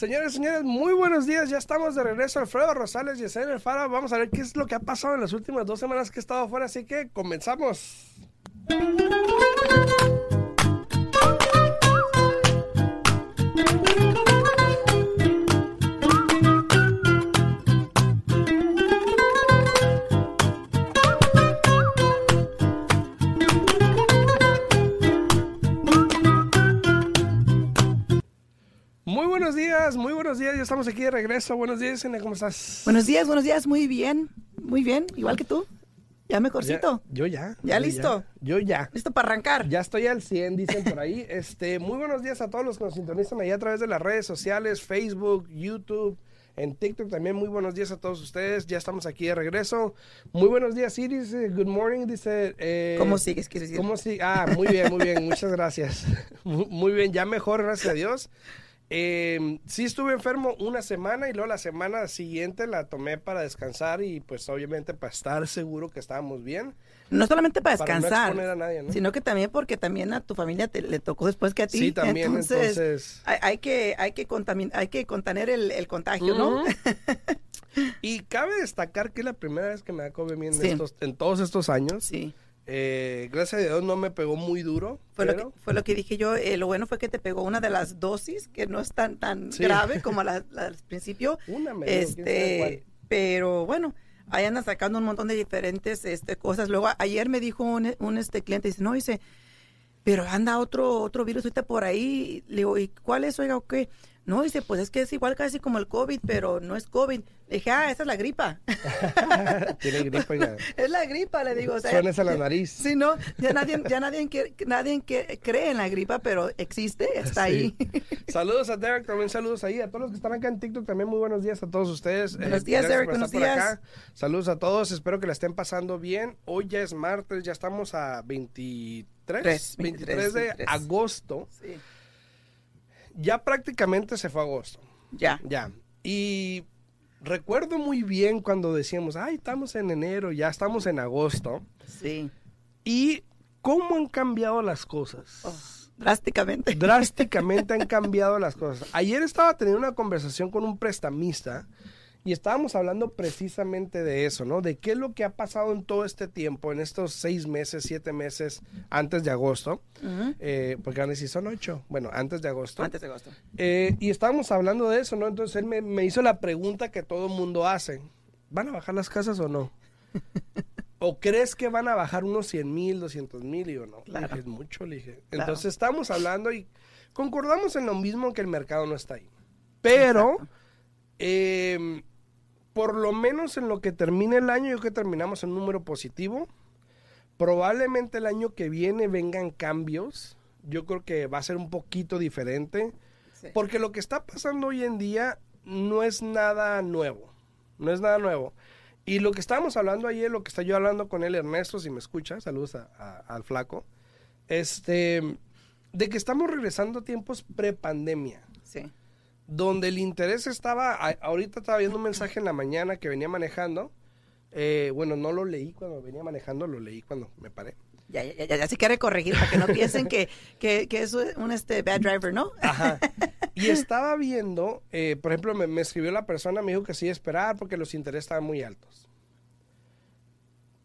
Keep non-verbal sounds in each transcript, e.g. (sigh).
Señores, señores, muy buenos días. Ya estamos de regreso. Alfredo Rosales y Yesenia Alfaro. Vamos a ver qué es lo que ha pasado en las últimas dos semanas que he estado fuera. Así que comenzamos. Buenos días. Ya estamos aquí de regreso. Buenos días, ¿cómo estás? Buenos días, buenos días, muy bien, muy bien, igual que tú. Ya mejorcito. Ya- yo ya. ¿Ya yo listo? Yo ya. ¿Listo para arrancar? Ya estoy al 100, dicen por ahí. (laughs) Este, muy buenos días a todos los que nos sintonizan ahí a través de las redes sociales, Facebook, YouTube, en TikTok también. Muy buenos días a todos ustedes. Ya estamos aquí de regreso. Muy buenos días, Iris. Eh, Good morning, dice. eh, ¿Cómo sigues, quieres decir? ¿Cómo sí? Ah, muy bien, muy bien. Muchas gracias. (laughs) Mu- Muy bien, ya mejor, gracias a Dios. Eh, sí estuve enfermo una semana y luego la semana siguiente la tomé para descansar y pues obviamente para estar seguro que estábamos bien. No solamente para Para no descansar, a nadie, ¿no? sino que también porque también a tu familia te, le tocó después que a ti. Sí, también, entonces- Hay, hay que, hay que, contamin- hay que contener el, el contagio, ¿no? (laughs) Y cabe destacar que es la primera vez que me da COVID en, Sí. estos, en todos estos años. sí. Eh, gracias a Dios no me pegó muy duro. Fue lo, que, fue lo que dije yo. eh, lo bueno fue que te pegó una de las dosis, que no es tan, tan Sí. grave (laughs) como la, la del principio. Una me. Este, pero bueno, ahí andan sacando un montón de diferentes este, cosas. Luego, ayer me dijo un, un, este cliente, dice, no, dice, pero anda otro, otro virus ahorita por ahí. Le digo, ¿y cuál es? Oiga, ¿o qué? No, dice, pues es que es igual casi como el COVID, pero no es COVID. Le dije, ah, esa es la gripa. (laughs) Tiene gripa, oiga. (laughs) es la gripa, le digo. O sea, Suénese la nariz. Sí, no, ya nadie, ya nadie, cree en la gripa, pero existe, está Sí. ahí. (laughs) Saludos a Derek, también saludos ahí. A todos los que están acá en TikTok, también muy buenos días a todos ustedes. Buenos Eh, días, Derek, buenos días. acá. Saludos a todos, espero que la estén pasando bien. Hoy ya es martes, ya estamos a 23, Tres, 23, 23 de 23. agosto. Sí. Ya prácticamente se fue agosto. Ya. Ya. Y recuerdo muy bien cuando decíamos, ay, estamos en enero, ya estamos en agosto. Sí. Y cómo han cambiado las cosas. Oh, drásticamente. Drásticamente han (laughs) cambiado las cosas. Ayer estaba teniendo una conversación con un prestamista y estábamos hablando precisamente de eso, ¿no? De qué es lo que ha pasado en todo este tiempo, en estos seis meses, siete meses antes de agosto. Eh, porque ahora sí son ocho. Bueno, antes de agosto. Antes de agosto. Eh, y estábamos hablando de eso, ¿no? Entonces él me, me hizo la pregunta que todo el mundo hace. ¿Van a bajar las casas o no? (laughs) ¿O crees que van a bajar unos 100 mil, 200 mil? Y yo, no, Claro. es mucho, le dije. Claro. Entonces estábamos hablando y concordamos en lo mismo que el mercado no está ahí. Pero, eh, por lo menos en lo que termine el año, yo creo que terminamos en un número positivo. Probablemente el año que viene vengan cambios. Yo creo que va a ser un poquito diferente. Sí. Porque lo que está pasando hoy en día no es nada nuevo. No es nada nuevo. Y lo que estábamos hablando ayer, lo que está yo hablando con él, Ernesto, si me escucha, saludos a- a- al flaco, este, de que estamos regresando a tiempos pre-pandemia, Sí. Donde el interés estaba, ahorita estaba viendo un mensaje en la mañana que venía manejando, eh, bueno, no lo leí cuando venía manejando, lo leí cuando me paré. Ya, ya, ya, ya se quiere corregir para que no piensen que, que, que es un este bad driver, ¿no? Ajá. (laughs) Y estaba viendo, eh, por ejemplo, me, me escribió la persona, me dijo que sí esperar porque los intereses estaban muy altos.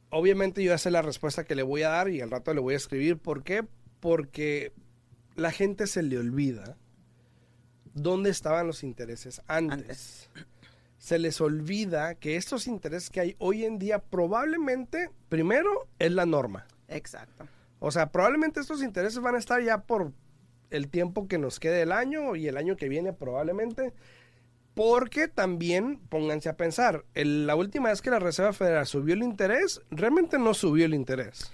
Obviamente yo ya sé la respuesta que le voy a dar y al rato le voy a escribir. ¿Por qué? Porque la gente se le olvida dónde estaban los intereses antes. Antes. Se les olvida que estos intereses que hay hoy en día probablemente, primero, es la norma. Exacto. O sea, probablemente estos intereses van a estar ya por el tiempo que nos quede el año y el año que viene probablemente. Porque también, pónganse a pensar, el- la última vez que la Reserva Federal subió el interés, realmente no subió el interés.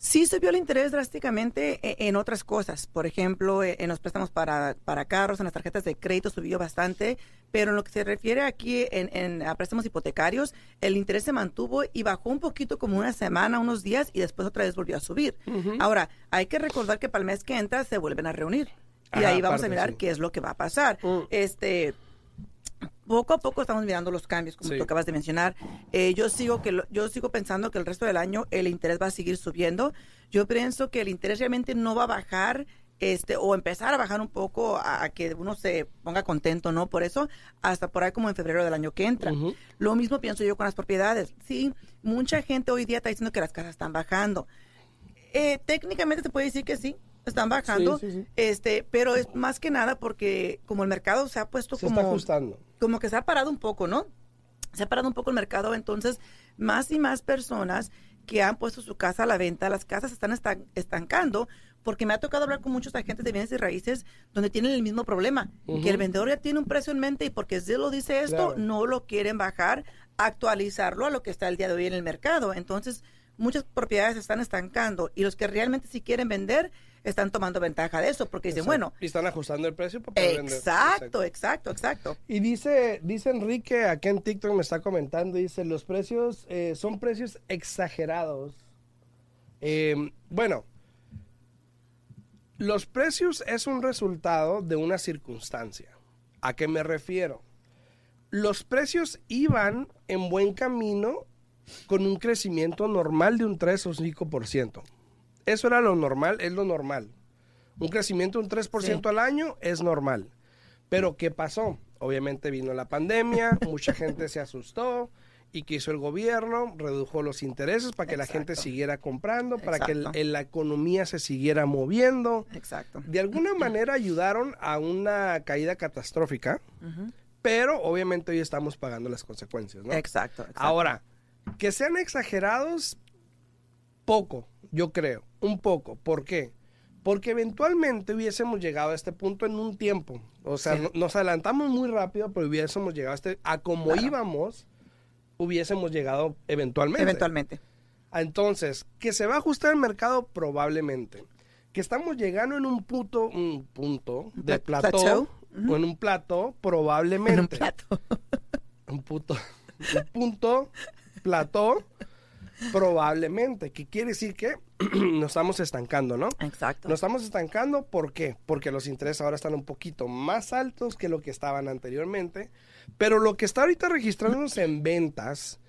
Sí subió el interés drásticamente e- en otras cosas. Por ejemplo, e- en los préstamos para, para carros, en las tarjetas de crédito subió bastante, pero en lo que se refiere aquí en, en a préstamos hipotecarios, el interés se mantuvo y bajó un poquito como una semana, unos días, y después otra vez volvió a subir. Ahora, hay que recordar que para el mes que entra se vuelven a reunir. Y Ajá, ahí vamos a mirar sí. qué es lo que va a pasar. Mm. Este, poco a poco estamos mirando los cambios, como Sí. tú acabas de mencionar. Eh, yo sigo que lo- yo sigo pensando que el resto del año el interés va a seguir subiendo. Yo pienso que el interés realmente no va a bajar este, o empezar a bajar un poco a, a que uno se ponga contento, ¿no? Por eso, hasta por ahí como en febrero del año que entra. Lo mismo pienso yo con las propiedades. Sí, mucha gente hoy día está diciendo que las casas están bajando. Eh, técnicamente se puede decir que sí, están bajando, Sí, sí, sí. este, pero es más que nada porque como el mercado se ha puesto Se como está ajustando. como que se ha parado un poco, ¿no? Se ha parado un poco el mercado, entonces más y más personas que han puesto su casa a la venta, las casas se están estan- estancando, porque me ha tocado hablar con muchos agentes de bienes y raíces donde tienen el mismo problema, que el vendedor ya tiene un precio en mente y porque Zillow dice esto, Claro. no lo quieren bajar, actualizarlo a lo que está el día de hoy en el mercado. Entonces, muchas propiedades se están estancando y los que realmente sí quieren vender están tomando ventaja de eso, porque dicen, Exacto. bueno, Y están ajustando el precio para poder vender. exacto, exacto, exacto. Y dice, dice Enrique, aquí en TikTok me está comentando, dice, los precios eh, son precios exagerados. Eh, bueno, los precios es un resultado de una circunstancia. ¿A qué me refiero? Los precios iban en buen camino con un crecimiento normal de un 3 o 5%. Eso era lo normal, es lo normal. Un crecimiento de un 3% Sí. al año es normal. Pero ¿qué pasó? Obviamente vino la pandemia, (laughs) mucha gente se asustó y que hizo el gobierno, redujo los intereses para que la gente siguiera comprando, para que el- Exacto. el- la economía se siguiera moviendo. Exacto. De alguna (clears throat) manera ayudaron a una caída catastrófica, pero obviamente hoy estamos pagando las consecuencias, ¿no? Exacto, exacto. Ahora, que sean exagerados, poco, yo creo, un poco. ¿Por qué? Porque eventualmente hubiésemos llegado a este punto en un tiempo. O sea, Sí. no- nos adelantamos muy rápido, pero hubiésemos llegado a este, a como Claro. íbamos, hubiésemos llegado eventualmente. Eventualmente. Entonces, que se va a ajustar el mercado probablemente. Que estamos llegando en un punto, un punto de Pla- plató, plateau. o en un plato probablemente En un plato. un puto un punto plató probablemente que quiere decir que (clears throat) nos estamos estancando no Exacto. nos estamos estancando ¿por qué? porque los intereses ahora están un poquito más altos que lo que estaban anteriormente pero lo que está ahorita registrándose en ventas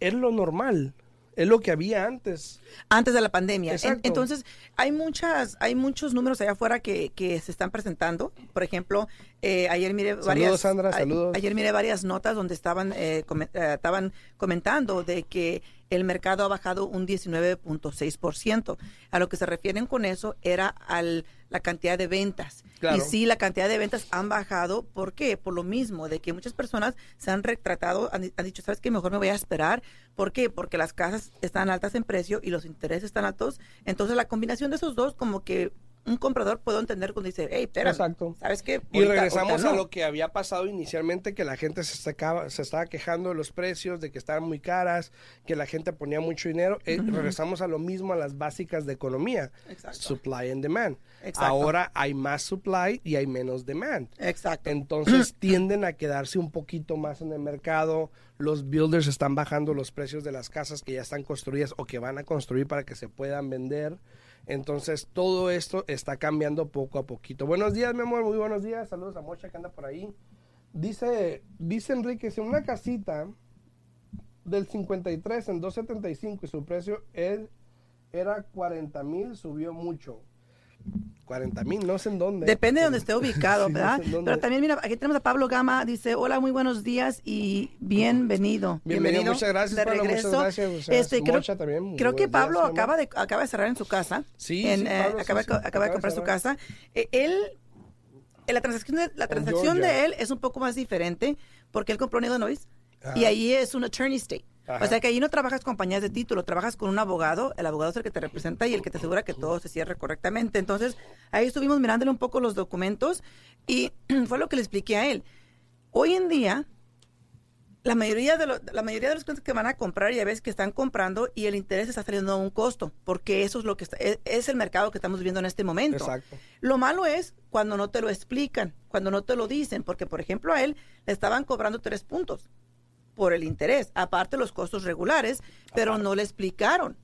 es lo normal es lo que había antes Antes de la pandemia. En- Exacto. entonces, hay muchas, hay muchos números allá afuera que, que se están presentando. Por ejemplo, eh, ayer miré varias. Sandra, a- saludos. Ayer miré varias notas donde estaban, eh, come- eh, estaban comentando de que el mercado ha bajado un 19.6%. A lo que se refieren con eso era al la cantidad de ventas. Claro. Y sí, la cantidad de ventas han bajado. ¿Por qué? Por lo mismo, de que muchas personas se han retratado, han, han dicho, ¿sabes qué? Mejor me voy a esperar. ¿Por qué? Porque las casas están altas en precio y los intereses están altos. Entonces, la combinación de esos dos, como que un comprador puedo entender cuando dice, hey, espera, Exacto. ¿sabes qué? Y Ahorita- regresamos ahorita a no". lo que había pasado inicialmente, que la gente se, estaba, se estaba quejando de los precios, de que estaban muy caras, que la gente ponía mucho dinero. Eh, Regresamos a lo mismo, a las básicas de economía. Exacto. Supply and demand. Exacto. Ahora hay más supply y hay menos demand. Exacto. Entonces (clears throat) tienden a quedarse un poquito más en el mercado. Los builders están bajando los precios de las casas que ya están construidas o que van a construir para que se puedan vender. Entonces todo esto está cambiando poco a poquito. Buenos días, mi amor, muy buenos días. Saludos a Mocha que anda por ahí. Dice, dice Enrique, si una casita del 53 en 275 y su precio era 40 mil, subió mucho. 40 mil, no sé en dónde. Depende de donde esté ubicado, (laughs) Sí, no ¿verdad? sé. Pero también, mira, aquí tenemos a Pablo Gama, dice, hola, muy buenos días y bienvenido. Bienvenido, muchas gracias, de Pablo, muchas regreso. gracias, muchas Este, creo, también, creo que días, Pablo acaba de, acaba de cerrar en su casa. Sí, En, sí, eh, Pablo, sí, acaba, sí, acaba acaba de de comprar su casa. Eh, él, eh, la transacción, de, la transacción de él es un poco más diferente porque él compró en Illinois y ahí es un attorney state. Ajá. O sea que ahí no trabajas con compañías de título, trabajas con un abogado, el abogado es el que te representa y el que te asegura que todo se cierre correctamente. Entonces, ahí estuvimos mirándole un poco los documentos y (clears throat) fue lo que le expliqué a él. Hoy en día, la mayoría de los, la mayoría de los clientes que van a comprar ya ves que están comprando y el interés está saliendo a un costo, porque eso es lo que está- es, es el mercado que estamos viviendo en este momento. Exacto. Lo malo es cuando no te lo explican, cuando no te lo dicen, porque por ejemplo a él le estaban cobrando tres puntos por el interés, aparte los costos regulares, pero no le explicaron.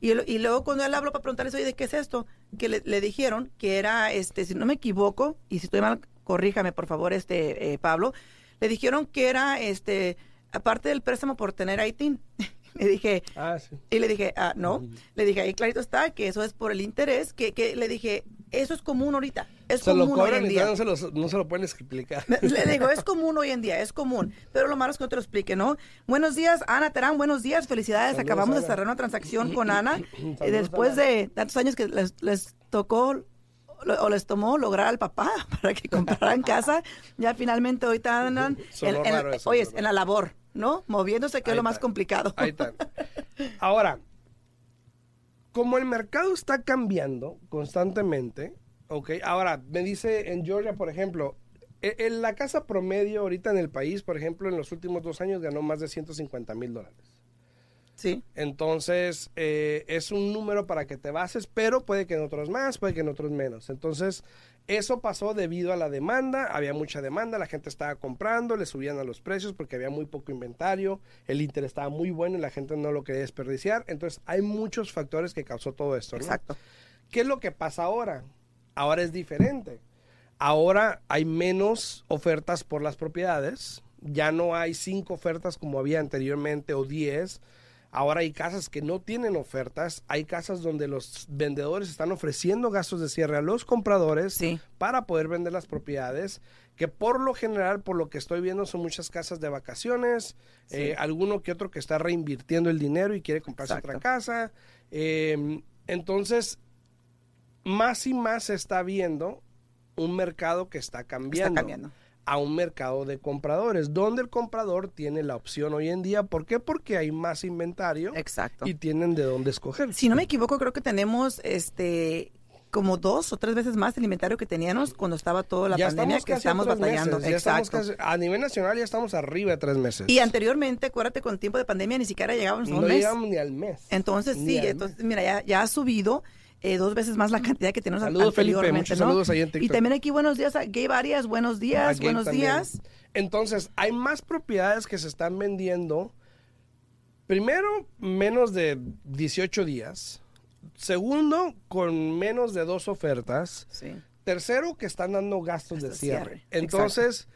Y, y luego cuando él habló para preguntarles, oye, ¿de qué es esto? Que le, le dijeron que era, este, si no me equivoco, y si estoy mal, corríjame por favor, este, eh, Pablo, le dijeron que era, este, aparte del préstamo por tener ITIN. (laughs) le dije, Ah, sí. y le dije, ah, no. Le dije, ahí clarito está que eso es por el interés. Que, que le dije, Eso es común ahorita. Es Se lo común hoy en día. no se, lo, no se lo pueden explicar. Le digo, es (laughs) común hoy en día, es común. Pero lo malo es que no te lo explique, ¿no? Buenos días, Ana Terán, buenos días, felicidades. Saludos, Acabamos de cerrar una transacción con (clears throat) Ana. Saludos, Eh, Después Ana. de tantos años que les, les tocó o les tomó lograr al papá (laughs) para que compraran casa, ya finalmente andan (laughs) Sonó en, en- en la labor, ¿no? Moviéndose, que Ahí es lo más complicado. Ahí está. Ahora, como el mercado está cambiando constantemente, ok, ahora me dice en Georgia, por ejemplo, e- en la casa promedio ahorita en el país, por ejemplo, en los últimos dos años ganó más de 150 mil dólares. Sí, Entonces, eh, es un número para que te bases, pero puede que en otros más, puede que en otros menos. Entonces, eso pasó debido a la demanda, había mucha demanda, la gente estaba comprando, le subían a los precios porque había muy poco inventario, el interés estaba muy bueno y la gente no lo quería desperdiciar. Entonces, hay muchos factores que causó todo esto. ¿no? exacto. ¿Qué es lo que pasa ahora? Ahora es diferente. Ahora hay menos ofertas por las propiedades. Ya no hay cinco ofertas como había anteriormente o diez. Ahora hay casas que no tienen ofertas. Hay casas donde los vendedores están ofreciendo gastos de cierre a los compradores Sí. para poder vender las propiedades. Que por lo general, por lo que estoy viendo, son muchas casas de vacaciones. eh, alguno que otro que está reinvirtiendo el dinero y quiere comprarse otra casa. Eh, entonces, más y más se está viendo un mercado que está cambiando, cambiando. A un mercado de compradores, donde el comprador tiene la opción hoy en día. ¿Por qué? Porque hay más inventario Exacto. y tienen de dónde escoger. Si no me equivoco, creo que tenemos este como dos o tres veces más el inventario que teníamos cuando estaba toda la ya pandemia estamos que estamos batallando. meses, ya estamos Exacto. casi- a nivel nacional ya estamos arriba de tres meses. Y anteriormente, acuérdate, con tiempo de pandemia ni siquiera llegábamos a un no mes. llegamos ni al mes. Entonces, Ni sí, entonces, mes. mira, ya, ya ha subido eh, dos veces más la cantidad que tenemos Saludos, Felipe, anteriormente, ¿no? saludos ahí en Y también aquí buenos días a Gabe Arias, buenos días, buenos días. Entonces, hay más propiedades que se están vendiendo. Primero, menos de 18 días. Segundo, con menos de dos ofertas. Sí. Tercero, que están dando gastos de cierre. cierre, Entonces,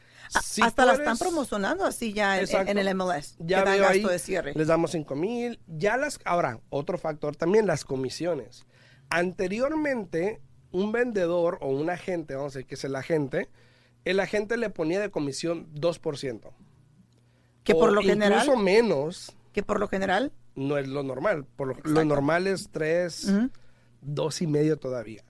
si Hasta la están promocionando así ya en, el MLS. Ya que dan gasto ahí, de cierre. les damos 5 mil. Ya las, ahora, otro factor también, las comisiones. Anteriormente, un vendedor o un agente, vamos a decir que es el agente, el agente le ponía de comisión 2%. Que por O lo general, Incluso menos, que por lo general, no es lo normal. Por lo, normal es 3, Ujú. dos y medio todavía.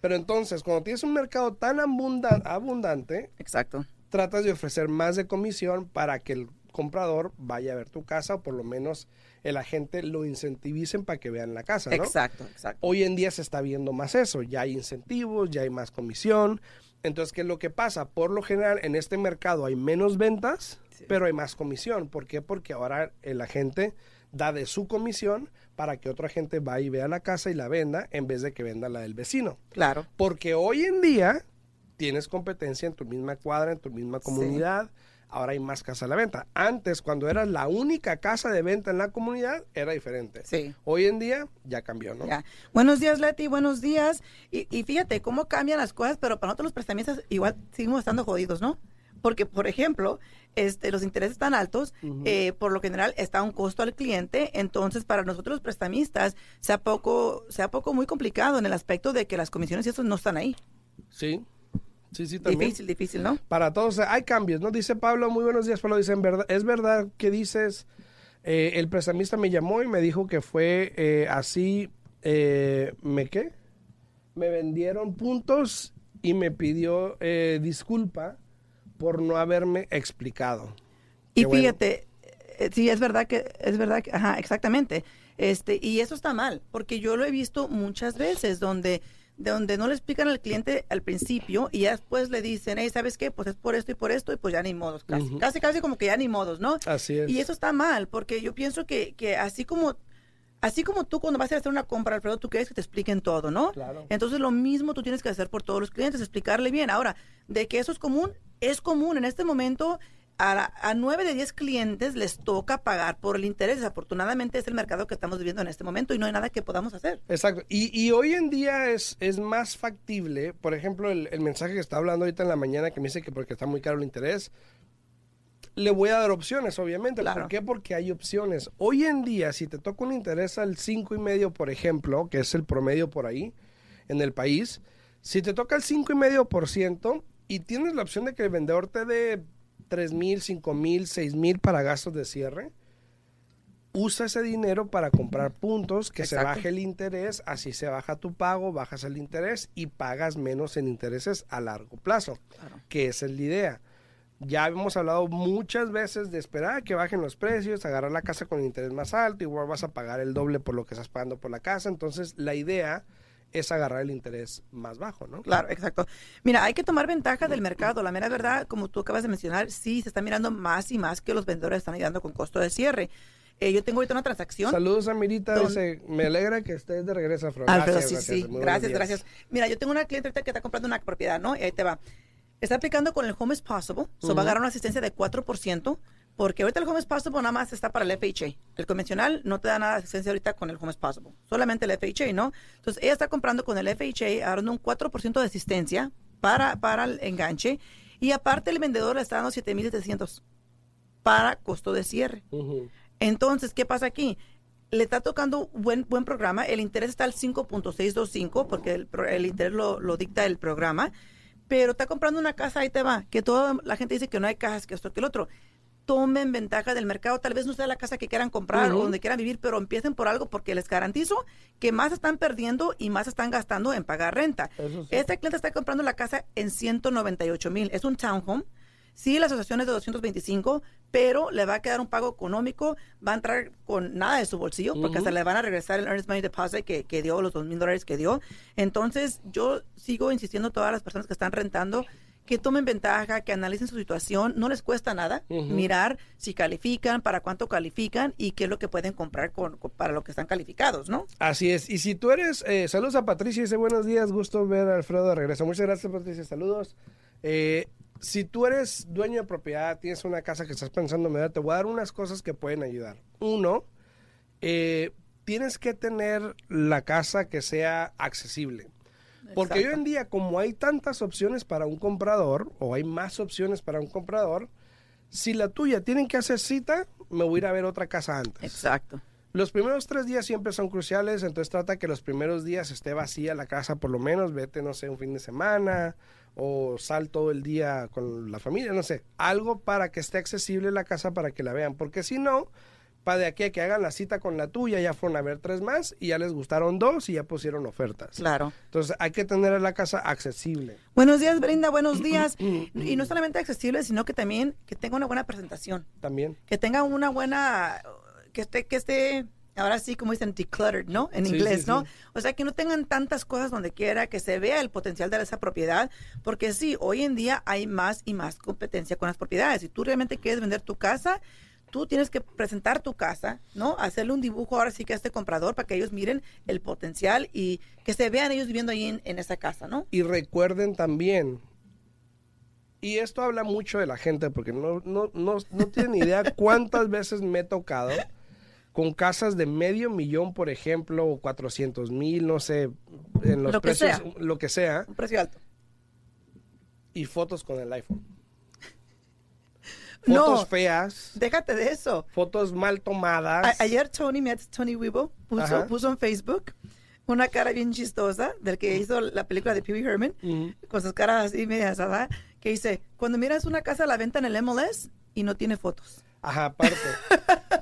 Pero entonces, cuando tienes un mercado tan abundan- abundante, exacto. tratas de ofrecer más de comisión para que el comprador vaya a ver tu casa o por lo menos el agente lo incentivicen para que vean la casa, ¿no? Exacto, exacto. Hoy en día se está viendo más eso, ya hay incentivos, ya hay más comisión. Entonces, ¿qué es lo que pasa? Por lo general, en este mercado hay menos ventas, Sí. pero hay más comisión. ¿Por qué? Porque ahora el agente da de su comisión para que otro agente vaya y vea la casa y la venda en vez de que venda la del vecino. Claro. Porque hoy en día tienes competencia en tu misma cuadra, en tu misma Sí. Ahora hay más casas a la venta. Antes, cuando eras la única casa de venta en la comunidad, era diferente. Sí. Hoy en día ya cambió, ¿no? Ya. Buenos días, Leti, buenos días. Y, y fíjate cómo cambian las cosas, pero para nosotros los prestamistas igual seguimos estando jodidos, ¿no? Porque, por ejemplo, este, los intereses están altos, eh, por lo general está un costo al cliente, entonces para nosotros los prestamistas sea poco, sea poco muy complicado en el aspecto de que las comisiones y eso no están ahí. Sí. Sí, sí, también. Difícil, difícil, ¿no? Para todos hay cambios, ¿no? Dice Pablo, muy buenos días, Pablo. Dice, "En verdad, es verdad que dices, eh, el prestamista me llamó y me dijo que fue eh, así, eh, ¿me qué? Me vendieron puntos y me pidió eh, disculpa por no haberme explicado. Y bueno. fíjate, eh, sí, es verdad que, es verdad que, ajá, exactamente. Este, y eso está mal, porque yo lo he visto muchas veces donde, donde no le explican al cliente al principio y ya después le dicen, hey, ¿sabes qué? Pues es por esto y por esto y pues ya ni modos, casi, casi, casi como que ya ni modos, ¿no? Así es. Y eso está mal, porque yo pienso que, que así como así como tú cuando vas a hacer una compra, Alfredo, tú quieres que te expliquen todo, ¿no? Claro. Entonces lo mismo tú tienes que hacer por todos los clientes, explicarle bien. Ahora, de que eso es común, es común. En este momento, a, a 9 de 10 clientes les toca pagar por el interés. Desafortunadamente es el mercado que estamos viviendo en este momento y no hay nada que podamos hacer. Exacto. Y, y hoy en día es, es más factible, por ejemplo, el, el mensaje que está hablando ahorita en la mañana que me dice que porque está muy caro el interés, le voy a dar opciones, obviamente. Claro. ¿Por qué? Porque hay opciones. Hoy en día, si te toca un interés al cinco y medio, por ejemplo, que es el promedio por ahí en el país, Si te toca el 5,5% y tienes la opción de que el vendedor te dé 3 mil, 5 mil, 6 mil para gastos de cierre, usa ese dinero para comprar puntos, que se baje el interés, así se baja tu pago, bajas el interés y pagas menos en intereses a largo plazo, Claro. que esa es la idea. Ya hemos hablado muchas veces de esperar a que bajen los precios, agarrar la casa con interés más alto, igual vas a pagar el doble por lo que estás pagando por la casa, entonces la idea es agarrar el interés más bajo, ¿no? Claro, exacto. Mira, hay que tomar ventaja del mercado. La mera verdad, como tú acabas de mencionar, sí se está mirando más y más que los vendedores están ayudando con costo de cierre. Eh, yo tengo ahorita una transacción. Saludos a Mirita, Don- dice, me alegra que estés de regreso. Alfredo, Gracias, sí. Gracias, gracias. Mira, yo tengo una cliente ahorita que está comprando una propiedad, ¿no? Y ahí te va. Está aplicando con el Home is Possible. So va a agarrar una asistencia de 4%, porque ahorita el Home Possible nada más está para el FHA. El convencional no te da nada de asistencia ahorita con el Home Possible. Solamente el FHA, ¿no? Entonces, ella está comprando con el FHA, agarrando un 4% de asistencia para, para el enganche. Y aparte, el vendedor le está dando 7,700 para costo de cierre. Entonces, ¿qué pasa aquí? Le está tocando buen buen programa. El interés está al 5.625 porque el, el interés lo, lo dicta el programa. Pero está comprando una casa, ahí te va. Que toda la gente dice que no hay casas, que esto, que el otro. Tomen ventaja del mercado. Tal vez no sea la casa que quieran comprar o donde quieran vivir, pero empiecen por algo porque les garantizo que más están perdiendo y más están gastando en pagar renta. Sí. Este cliente está comprando la casa en 198 mil. Es un townhome. Sí, la asociación es de 225, pero le va a quedar un pago económico. Va a entrar con nada de su bolsillo porque hasta le van a regresar el earnest money deposit que, que dio, los dos mil dólares que dio. Entonces, yo sigo insistiendo a todas las personas que están rentando que tomen ventaja, que analicen su situación. No les cuesta nada mirar si califican, para cuánto califican y qué es lo que pueden comprar con, con- para lo que están calificados, ¿no? Así es. Y si tú eres, eh, saludos a Patricia, dice buenos días, gusto ver a Alfredo de regreso. Muchas gracias, Patricia, saludos. Eh, si tú eres dueño de propiedad, tienes una casa que estás pensando en vender, te voy a dar unas cosas que pueden ayudar. Uno, eh, tienes que tener la casa que sea accesible. Porque hoy en día, como hay tantas opciones para un comprador, o hay más opciones para un comprador, si la tuya tienen que hacer cita, me voy a ir a ver otra casa antes. Exacto. Los primeros tres días siempre son cruciales, entonces trata que los primeros días esté vacía la casa por lo menos, vete, no sé, un fin de semana o sal todo el día con la familia, no sé, algo para que esté accesible la casa para que la vean, porque si no, para de aquí a que hagan la cita con la tuya, ya fueron a ver tres más y ya les gustaron dos y ya pusieron ofertas. Claro. Entonces hay que tener la casa accesible. Buenos días, Brenda, buenos (clears throat) días. Y no solamente accesible, sino que también que tenga una buena presentación, También. que tenga una buena, que esté, que esté, ahora sí, como dicen, decluttered, ¿no? En Sí, inglés, sí, ¿no? sí. O sea, que no tengan tantas cosas donde quiera, que se vea el potencial de esa propiedad, porque sí, hoy en día hay más y más competencia con las propiedades. Si tú realmente quieres vender tu casa, tú tienes que presentar tu casa, ¿no? Hacerle un dibujo ahora sí que a este comprador para que ellos miren el potencial y que se vean ellos viviendo ahí en, en esa casa, ¿no? Y recuerden también, y esto habla mucho de la gente, porque no, no, no, no tienen idea cuántas (laughs) veces me he tocado con casas de medio millón, por ejemplo, o 400 mil, no sé, en los Lo que precios, sea. lo que sea, Un precio alto. y fotos con el iPhone. No. Fotos feas, Déjate de eso. fotos mal tomadas. A- ayer Tony, Tony Weibo, puso, puso en Facebook una cara bien chistosa del que hizo la película de Pee Wee Herman, Ujú. con sus caras así medias, ¿verdad? Que dice, cuando miras una casa a la venta en el MLS y no tiene fotos. Ajá, aparte. (laughs)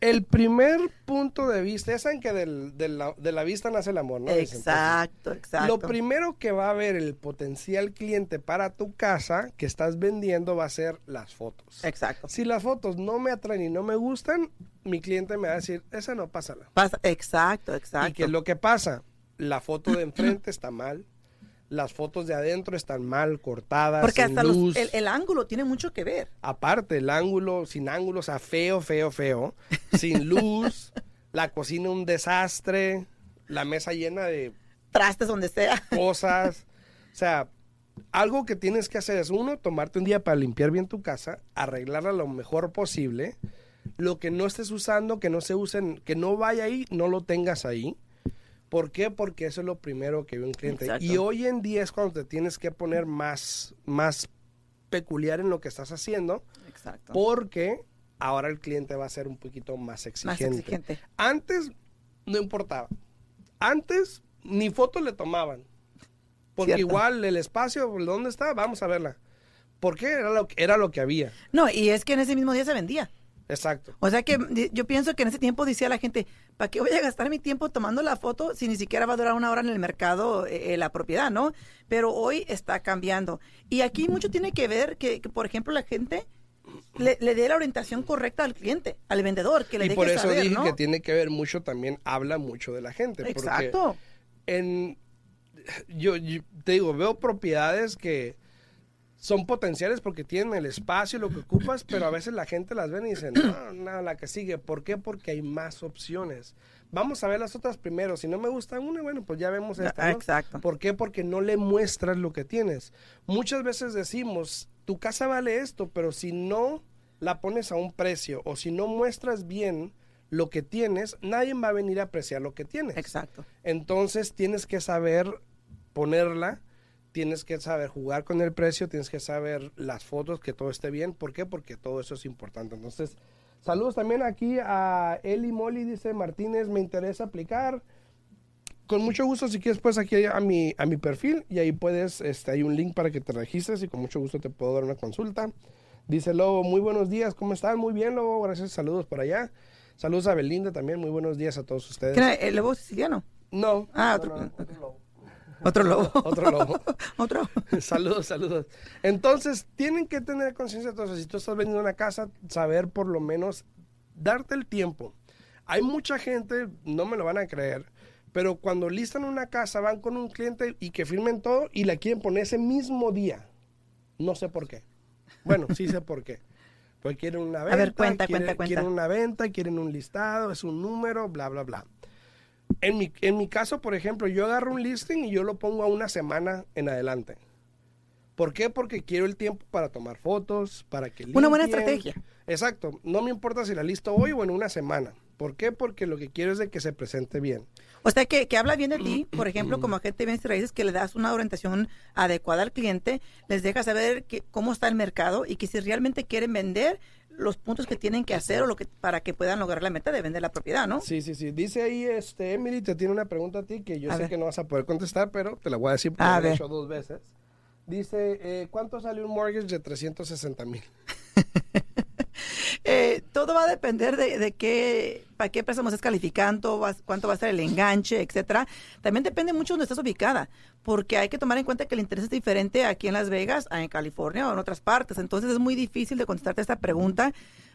El primer punto de vista, ya saben que del- de, la, de la vista nace el amor, ¿no? Dicen, Exacto, exacto. Lo primero que va a ver el potencial cliente para tu casa que estás vendiendo va a ser las fotos. Exacto. Si las fotos no me atraen y no me gustan, mi cliente me va a decir, esa no pásala. Pasa, exacto, exacto. ¿Y qué es lo que pasa? La foto de enfrente está mal, las fotos de adentro están mal, cortadas, Porque sin hasta los- luz. el, el ángulo tiene mucho que ver. Aparte, el ángulo, sin ángulo, o sea, feo, feo, feo, (laughs) sin luz, la cocina un desastre, la mesa llena de Trastes donde sea. cosas. (laughs) O sea, algo que tienes que hacer es, uno, tomarte un día para limpiar bien tu casa, arreglarla lo mejor posible. Lo que no estés usando, que no se usen, que no vaya ahí, no lo tengas ahí. ¿Por qué? Porque eso es lo primero que ve un cliente. Exacto. Y hoy en día es cuando te tienes que poner más, más peculiar en lo que estás haciendo, Exacto. porque ahora el cliente va a ser un poquito más exigente. Más exigente. Antes no importaba. Antes ni fotos le tomaban. Porque Cierto. igual el espacio, ¿dónde está? Vamos a verla. ¿Por qué? Era lo, que- era lo que había. No, y es que en ese mismo día se vendía. Exacto. O sea que yo pienso que en ese tiempo decía la gente, ¿para qué voy a gastar mi tiempo tomando la foto si ni siquiera va a durar una hora en el mercado eh, eh, la propiedad, ¿no? Pero hoy está cambiando. Y aquí mucho tiene que ver que, que, por ejemplo, la gente le, le dé la orientación correcta al cliente, al vendedor, que le Y por eso saber, dije ¿no? que tiene que ver mucho también, habla mucho de la gente. porque Exacto. en yo, yo te digo, veo propiedades que son potenciales porque tienen el espacio, lo que ocupas, pero a veces la gente las ven y dicen, no, no, la que sigue. ¿Por qué? Porque hay más opciones. Vamos a ver las otras primero. Si no me gusta una, bueno, pues ya vemos esta. Ah, ¿no? exacto. ¿Por qué? Porque no le muestras lo que tienes. Muchas veces decimos, tu casa vale esto, pero si no la pones a un precio o si no muestras bien lo que tienes, nadie va a venir a apreciar lo que tienes. Exacto. Entonces tienes que saber ponerla, tienes que saber jugar con el precio, tienes que saber las fotos, que todo esté bien. ¿Por qué? Porque todo eso es importante. Entonces, saludos también aquí a Eli Molly, dice Martínez, me interesa aplicar. Con mucho gusto, si quieres, pues aquí a mi, a mi perfil y ahí puedes, este, hay un link para que te registres y con mucho gusto te puedo dar una consulta. Dice Lobo, muy buenos días, ¿cómo están? Muy bien, Lobo, gracias, saludos por allá. Saludos a Belinda también, muy buenos días a todos ustedes. ¿El lobo siciliano? No. Ah, no, otro- no, otro lobo. Otro lobo. (laughs) Otro lobo. (laughs) Otro. (laughs) saludos, saludos. Entonces, tienen que tener conciencia. Entonces, si tú estás vendiendo una casa, saber por lo menos darte el tiempo. Hay mucha gente, no me lo van a creer, pero cuando listan una casa, van con un cliente y que firmen todo y la quieren poner ese mismo día. No sé por qué. Bueno, sí sé por qué. Pues quieren una venta, ver, cuenta, quieren, cuenta, cuenta. quieren una venta, quieren un listado, es un número, bla, bla, bla. En mi, en mi caso, por ejemplo, yo agarro un listing y yo lo pongo a una semana en adelante. ¿Por qué? Porque quiero el tiempo para tomar fotos, para que Una buena limpien. estrategia. Exacto. No me importa si la listo hoy o en una semana. ¿Por qué? Porque lo que quiero es de que se presente bien. O sea, que, que habla bien de ti, por ejemplo, como agente de bienes y raíces, que le das una orientación adecuada al cliente, les deja saber que, cómo está el mercado y que si realmente quieren vender, los puntos que tienen que hacer o lo que para que puedan lograr la meta de vender la propiedad, ¿no? Sí, sí, sí. Dice ahí, este, Emily, te tiene una pregunta a ti que yo A sé ver. que no vas a poder contestar, pero te la voy a decir porque A lo he hecho dos veces. Dice, eh, ¿cuánto sale un mortgage de 360 mil? (laughs) Todo va a depender de, de qué, para qué préstamo estás calificando, cuánto va a ser el enganche, etcétera. También depende mucho de dónde estás ubicada, porque hay que tomar en cuenta que el interés es diferente aquí en Las Vegas, en California o en otras partes. Entonces es muy difícil de contestarte esta pregunta.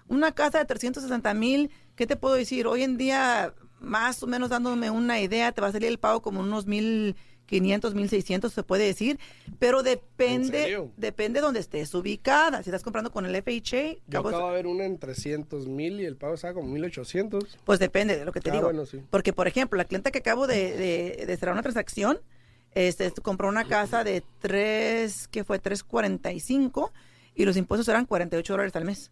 Una casa de 360 mil, ¿qué te puedo decir? Hoy en día, más o menos dándome una idea, te va a salir el pago como unos mil 500, 1600 se puede decir, pero depende depende donde estés ubicada. Si estás comprando con el FHA, Yo acabo de ver una en 300 mil y el pago estaba como 1800. Pues depende de lo que te Ah, digo. bueno, sí. Porque, por ejemplo, la clienta que acabo de, de, de cerrar una transacción, este, compró una casa de 3, que fue 345 y los impuestos eran 48 dólares al mes.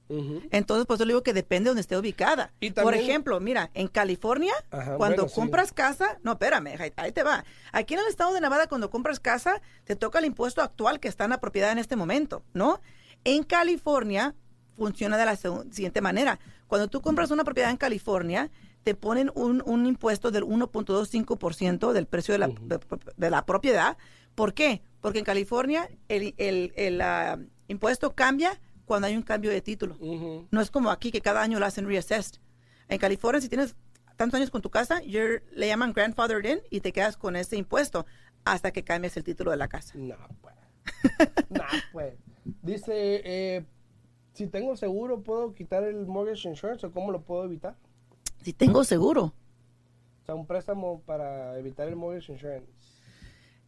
Entonces, pues yo le digo que depende de donde esté ubicada. Y Por ejemplo, mira, en California, Ajá, cuando bueno, sí. compras casa, no, espérame, ahí, te va. Aquí en el estado de Nevada, cuando compras casa, te toca el impuesto actual que está en la propiedad en este momento, ¿no? En California funciona de la siguiente manera. Cuando tú compras una propiedad en California, te ponen un, un impuesto del 1.25% del precio de la, de, de la propiedad. ¿Por qué? Porque en California el, el- el, ah, impuesto cambia cuando hay un cambio de título. No es como aquí que cada año lo hacen reassessed. En California, si tienes tantos años con tu casa, you're- le llaman grandfathered in y te quedas con ese impuesto hasta que cambies el título de la casa. No, pues. (laughs) no, pues. Dice, eh, si tengo seguro, ¿puedo quitar el mortgage insurance o cómo lo puedo evitar? Si tengo seguro. O sea, un préstamo para evitar el mortgage insurance.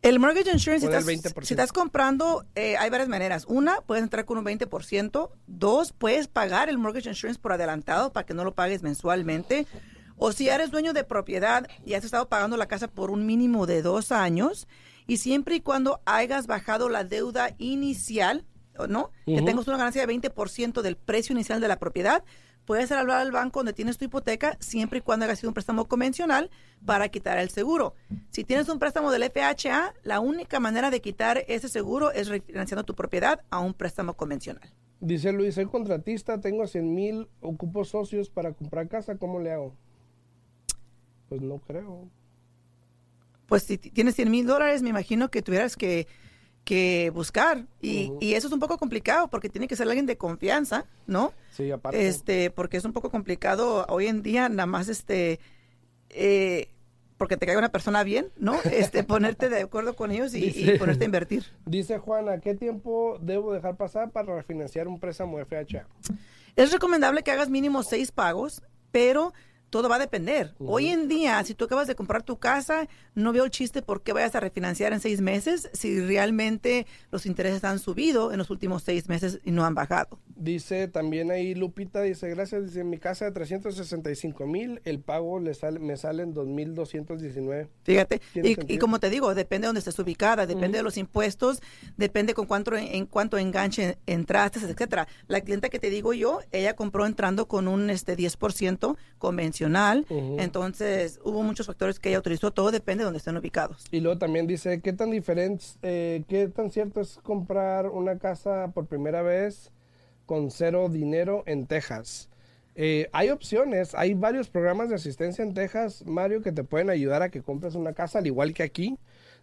El mortgage insurance, si estás, 20%. si estás comprando, eh, hay varias maneras. Una, puedes entrar con un 20%. Dos, puedes pagar el mortgage insurance por adelantado para que no lo pagues mensualmente. O si eres dueño de propiedad y has estado pagando la casa por un mínimo de dos años, y siempre y cuando hayas bajado la deuda inicial, ¿o ¿no? Que tengas una ganancia de 20% del precio inicial de la propiedad, puedes hablar al banco donde tienes tu hipoteca siempre y cuando haya sido un préstamo convencional para quitar el seguro. Si tienes un préstamo del FHA, la única manera de quitar ese seguro es refinanciando tu propiedad a un préstamo convencional. Dice Luis, soy contratista, tengo 100 mil, ocupo socios para comprar casa, ¿cómo le hago? Pues no creo. pues si tienes 100 mil dólares, me imagino que tuvieras que, que buscar. Y, y eso es un poco complicado porque tiene que ser alguien de confianza, ¿no? Sí, aparte. Este, porque es un poco complicado hoy en día, nada más este, eh, porque te caiga una persona bien, ¿no? Este, (laughs) ponerte de acuerdo con ellos y, y ponerte a invertir. Dice Juana, ¿qué tiempo debo dejar pasar para refinanciar un préstamo FHA? Es recomendable que hagas mínimo seis pagos, pero todo va a depender. Hoy en día, si tú acabas de comprar tu casa, no veo el chiste por qué vayas a refinanciar en seis meses si realmente los intereses han subido en los últimos seis meses y no han bajado. Dice también ahí Lupita, dice, gracias, dice, en mi casa de 365 mil, el pago le sale, me sale en 2.219. Fíjate, y, como te digo, depende de dónde estés ubicada, depende de los impuestos, depende con cuánto en cuánto enganche entraste, etcétera. La clienta que te digo yo, ella compró entrando con un este 10% convencional, Entonces hubo muchos factores que ella utilizó, todo depende de dónde estén ubicados. Y luego también dice, ¿qué tan diferente, eh, qué tan cierto es comprar una casa por primera vez con cero dinero en Texas? Eh, hay opciones, hay varios programas de asistencia en Texas, Mario, que te pueden ayudar a que compres una casa, al igual que aquí,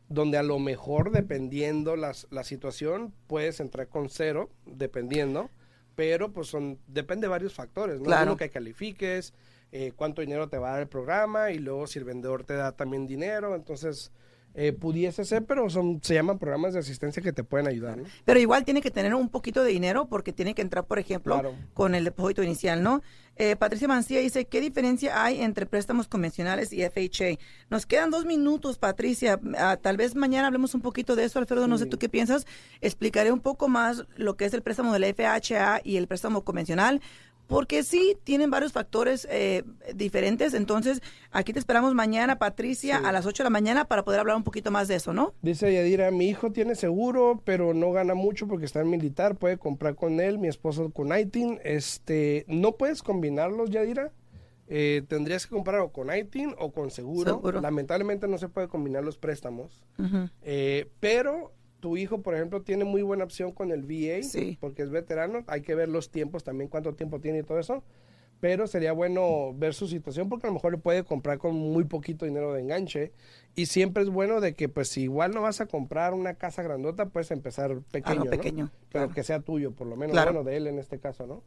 donde a lo mejor, dependiendo las, la situación, puedes entrar con cero, dependiendo, pero pues son, depende de varios factores, ¿no? Claro. Uno, que califiques, eh, cuánto dinero te va a dar el programa, y luego si el vendedor te da también dinero, entonces... eh, pudiese ser, pero son, se llaman programas de asistencia que te pueden ayudar, ¿no? Pero igual tiene que tener un poquito de dinero porque tiene que entrar, por ejemplo, Claro. con el depósito inicial, ¿no? Eh, Patricia Mancía dice, ¿qué diferencia hay entre préstamos convencionales y FHA? Nos quedan dos minutos, Patricia. Ah, tal vez mañana hablemos un poquito de eso, Alfredo, no sé tú qué piensas. Explicaré un poco más lo que es el préstamo del FHA y el préstamo convencional. Porque sí, tienen varios factores eh, diferentes. Entonces, aquí te esperamos mañana, Patricia, Sí. a las 8 de la mañana para poder hablar un poquito más de eso, ¿no? Dice Yadira, mi hijo tiene seguro, pero no gana mucho porque está en militar, puede comprar con él, mi esposo con ITIN. Este, no puedes combinarlos, Yadira. Eh, tendrías que comprar o con ITIN o con seguro. Seguro. Lamentablemente no se puede combinar los préstamos. Eh, pero tu hijo, por ejemplo, tiene muy buena opción con el VA Sí. porque es veterano. Hay que ver los tiempos también, cuánto tiempo tiene y todo eso. Pero sería bueno ver su situación porque a lo mejor le puede comprar con muy poquito dinero de enganche. Y siempre es bueno de que, pues, si igual no vas a comprar una casa grandota, puedes empezar pequeño. Algo ¿no? pequeño, Pero claro. que sea tuyo, por lo menos. Claro. Bueno, de él en este caso, ¿no?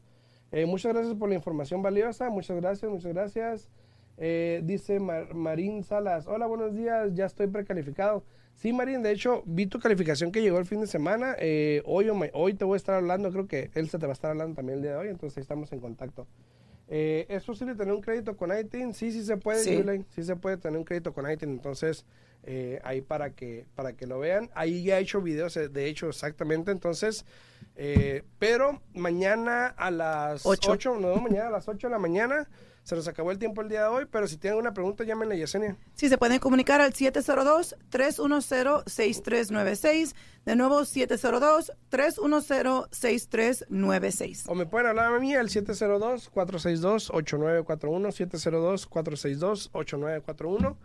Eh, muchas gracias por la información valiosa. Muchas gracias, muchas gracias. Eh, dice Mar- Marín Salas, hola, buenos días, ya estoy precalificado. Sí, Marín, de hecho, vi tu calificación que llegó el fin de semana. eh, hoy, hoy te voy a estar hablando, creo que él se te va a estar hablando también el día de hoy, entonces ahí estamos en contacto. Eh, ¿Es posible tener un crédito con ITIN? Sí, sí se puede, Sí. Sí se puede tener un crédito con ITIN, entonces eh, ahí para que, para que lo vean. Ahí ya he hecho videos, eh, de hecho, exactamente, entonces, eh, pero mañana a las Ocho. 8, no, mañana a las 8 de la mañana, se nos acabó el tiempo el día de hoy, pero si tienen una pregunta, llámenle a Yesenia. Sí, se pueden comunicar al 702-310-6396. De nuevo, 702-310-6396. O me pueden hablar a mí al 702-462-8941, 702-462-8941.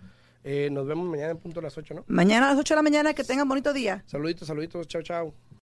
Eh, nos vemos mañana en punto a las 8, ¿no? Mañana a las 8 de la mañana, que tengan bonito día. Saluditos, saluditos, chao, chao.